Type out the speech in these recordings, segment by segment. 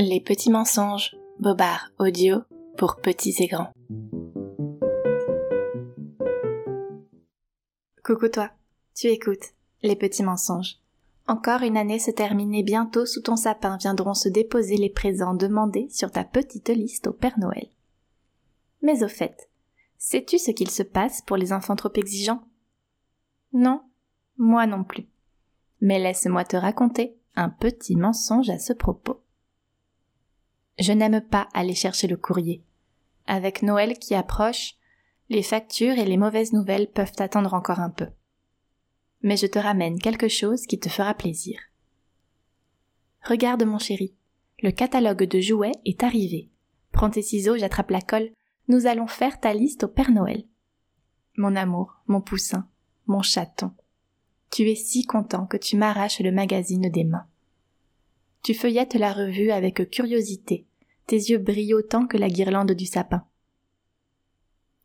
Les petits mensonges, Bobard audio pour petits et grands. Coucou toi, tu écoutes Les petits mensonges. Encore une année se termine et bientôt sous ton sapin viendront se déposer les présents demandés sur ta petite liste au Père Noël. Mais au fait, sais-tu ce qu'il se passe pour les enfants trop exigeants? Non, moi non plus. Mais laisse-moi te raconter un petit mensonge à ce propos. Je n'aime pas aller chercher le courrier. Avec Noël qui approche, les factures et les mauvaises nouvelles peuvent attendre encore un peu. Mais je te ramène quelque chose qui te fera plaisir. Regarde mon chéri, le catalogue de jouets est arrivé. Prends tes ciseaux, j'attrape la colle. Nous allons faire ta liste au Père Noël. Mon amour, mon poussin, mon chaton. Tu es si content que tu m'arraches le magazine des mains. Tu feuillettes la revue avec curiosité, tes yeux brillent autant que la guirlande du sapin.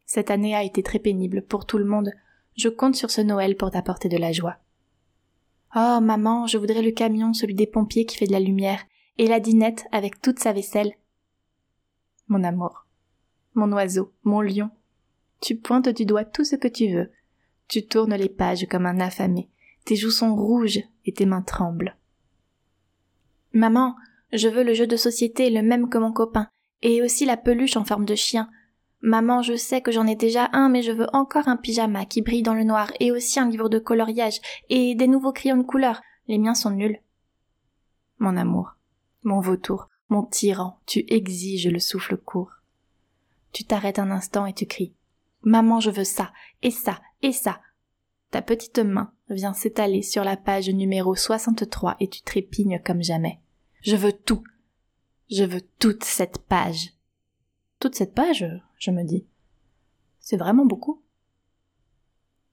Cette année a été très pénible pour tout le monde. Je compte sur ce Noël pour t'apporter de la joie. Oh, maman, je voudrais le camion, celui des pompiers qui fait de la lumière, et la dinette avec toute sa vaisselle. Mon amour, mon oiseau, mon lion, tu pointes du doigt tout ce que tu veux. Tu tournes les pages comme un affamé. Tes joues sont rouges et tes mains tremblent. Maman, je veux le jeu de société le même que mon copain, et aussi la peluche en forme de chien. Maman, je sais que j'en ai déjà un, mais je veux encore un pyjama qui brille dans le noir, et aussi un livre de coloriage, et des nouveaux crayons de couleur. Les miens sont nuls. Mon amour, mon vautour, mon tyran, tu exiges le souffle court. Tu t'arrêtes un instant et tu cries. Maman, je veux ça, et ça, et ça. Ta petite main vient s'étaler sur la page numéro 63 et tu trépignes comme jamais. Je veux tout. Je veux toute cette page. Toute cette page, je me dis. C'est vraiment beaucoup.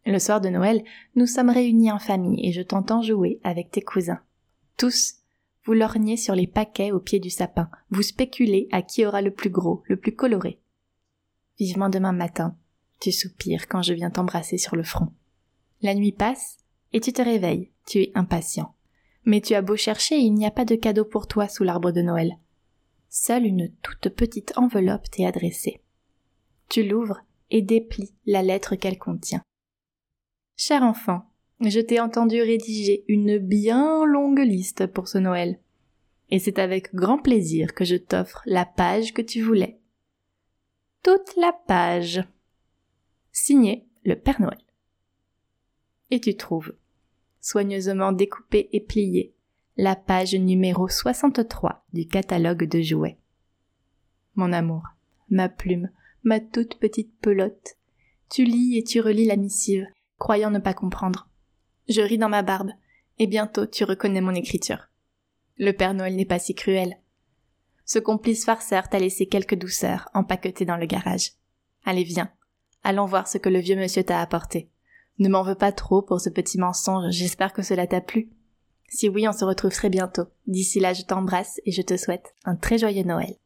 Le soir de Noël, nous sommes réunis en famille et je t'entends jouer avec tes cousins. Tous, vous lorgnez sur les paquets au pied du sapin, vous spéculez à qui aura le plus gros, le plus coloré. Vivement demain matin, tu soupires quand je viens t'embrasser sur le front. La nuit passe, et tu te réveilles, tu es impatient. Mais tu as beau chercher, il n'y a pas de cadeau pour toi sous l'arbre de Noël. Seule une toute petite enveloppe t'est adressée. Tu l'ouvres et déplies la lettre qu'elle contient. Cher enfant, je t'ai entendu rédiger une bien longue liste pour ce Noël. Et c'est avec grand plaisir que je t'offre la page que tu voulais. Toute la page. Signé le Père Noël. Et tu trouves soigneusement découpée et pliée, la page numéro 63 du catalogue de jouets. Mon amour, ma plume, ma toute petite pelote, tu lis et tu relis la missive, croyant ne pas comprendre. Je ris dans ma barbe, et bientôt tu reconnais mon écriture. Le Père Noël n'est pas si cruel. Ce complice farceur t'a laissé quelques douceurs empaquetées dans le garage. Allez, viens. Allons voir ce que le vieux monsieur t'a apporté. Ne m'en veux pas trop pour ce petit mensonge, j'espère que cela t'a plu. Si oui, on se retrouve très bientôt. D'ici là, je t'embrasse et je te souhaite un très joyeux Noël.